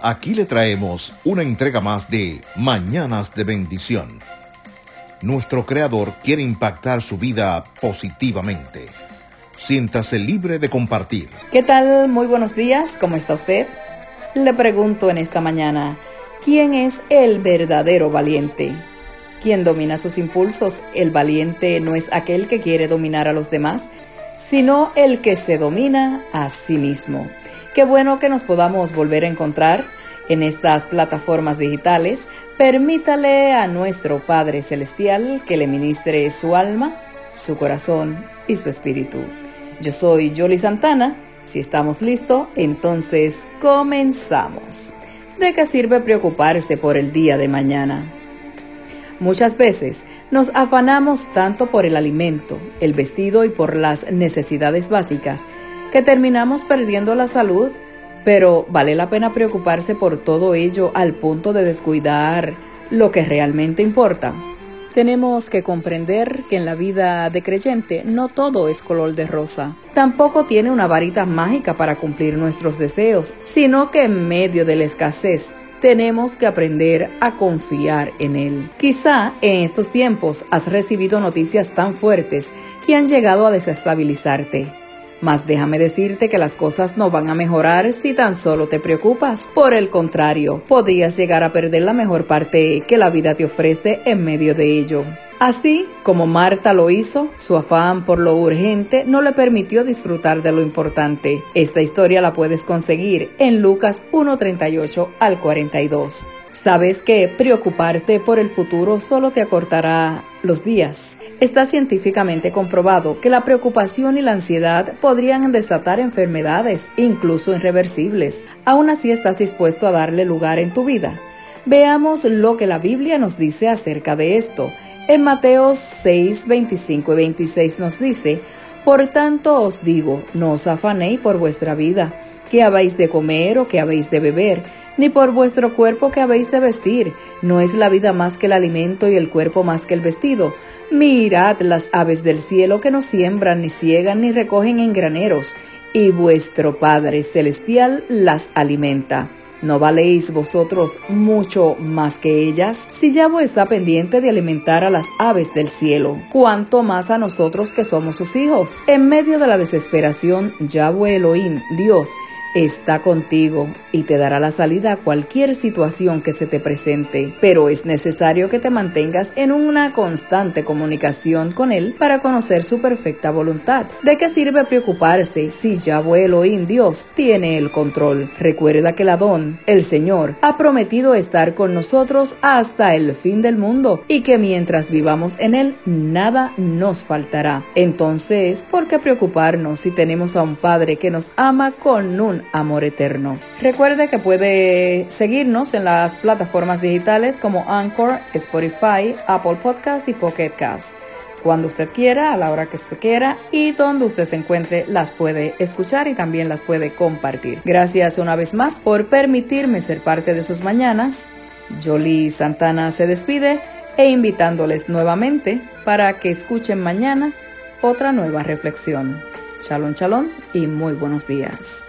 Aquí le traemos una entrega más de Mañanas de Bendición. Nuestro Creador quiere impactar su vida positivamente. Siéntase libre de compartir. ¿Qué tal? Muy buenos días. ¿Cómo está usted? Le pregunto en esta mañana, ¿quién es el verdadero valiente? ¿Quién domina sus impulsos? El valiente no es aquel que quiere dominar a los demás, sino el que se domina a sí mismo. Qué bueno que nos podamos volver a encontrar en estas plataformas digitales. Permítale a nuestro Padre Celestial que le ministre su alma, su corazón y su espíritu. Yo soy Jolie Santana. Si estamos listos, entonces comenzamos. ¿De qué sirve preocuparse por el día de mañana? Muchas veces nos afanamos tanto por el alimento, el vestido y por las necesidades básicas que terminamos perdiendo la salud, pero vale la pena preocuparse por todo ello al punto de descuidar lo que realmente importa. Tenemos que comprender que en la vida de creyente no todo es color de rosa. Tampoco tiene una varita mágica para cumplir nuestros deseos, sino que en medio de la escasez tenemos que aprender a confiar en Él. Quizá en estos tiempos has recibido noticias tan fuertes que han llegado a desestabilizarte. Mas déjame decirte que las cosas no van a mejorar si tan solo te preocupas. Por el contrario, podrías llegar a perder la mejor parte que la vida te ofrece en medio de ello. Así como Marta lo hizo, su afán por lo urgente no le permitió disfrutar de lo importante. Esta historia la puedes conseguir en Lucas 1.38 al 42. Sabes que preocuparte por el futuro solo te acortará los días. Está científicamente comprobado que la preocupación y la ansiedad podrían desatar enfermedades, incluso irreversibles. Aún así estás dispuesto a darle lugar en tu vida. Veamos lo que la Biblia nos dice acerca de esto. En Mateo 6, 25 y 26 nos dice, Por tanto os digo, no os afanéis por vuestra vida, que habéis de comer o que habéis de beber ni por vuestro cuerpo que habéis de vestir. No es la vida más que el alimento y el cuerpo más que el vestido. Mirad las aves del cielo que no siembran, ni ciegan, ni recogen en graneros, y vuestro Padre Celestial las alimenta. ¿No valéis vosotros mucho más que ellas? Si Yahweh está pendiente de alimentar a las aves del cielo, ¿cuánto más a nosotros que somos sus hijos? En medio de la desesperación, Yahweh Elohim, Dios, está contigo y te dará la salida a cualquier situación que se te presente, pero es necesario que te mantengas en una constante comunicación con Él para conocer su perfecta voluntad. ¿De qué sirve preocuparse si Yahweh Elohim Dios tiene el control? Recuerda que el Adón, el Señor, ha prometido estar con nosotros hasta el fin del mundo y que mientras vivamos en Él, nada nos faltará. Entonces, ¿por qué preocuparnos si tenemos a un Padre que nos ama con un amor eterno. Recuerde que puede seguirnos en las plataformas digitales como Anchor, Spotify, Apple Podcast y Pocket Cast. Cuando usted quiera, a la hora que usted quiera y donde usted se encuentre, las puede escuchar y también las puede compartir. Gracias una vez más por permitirme ser parte de sus mañanas. Jolie Santana se despide e invitándoles nuevamente para que escuchen mañana otra nueva reflexión. Shalom, shalom y muy buenos días.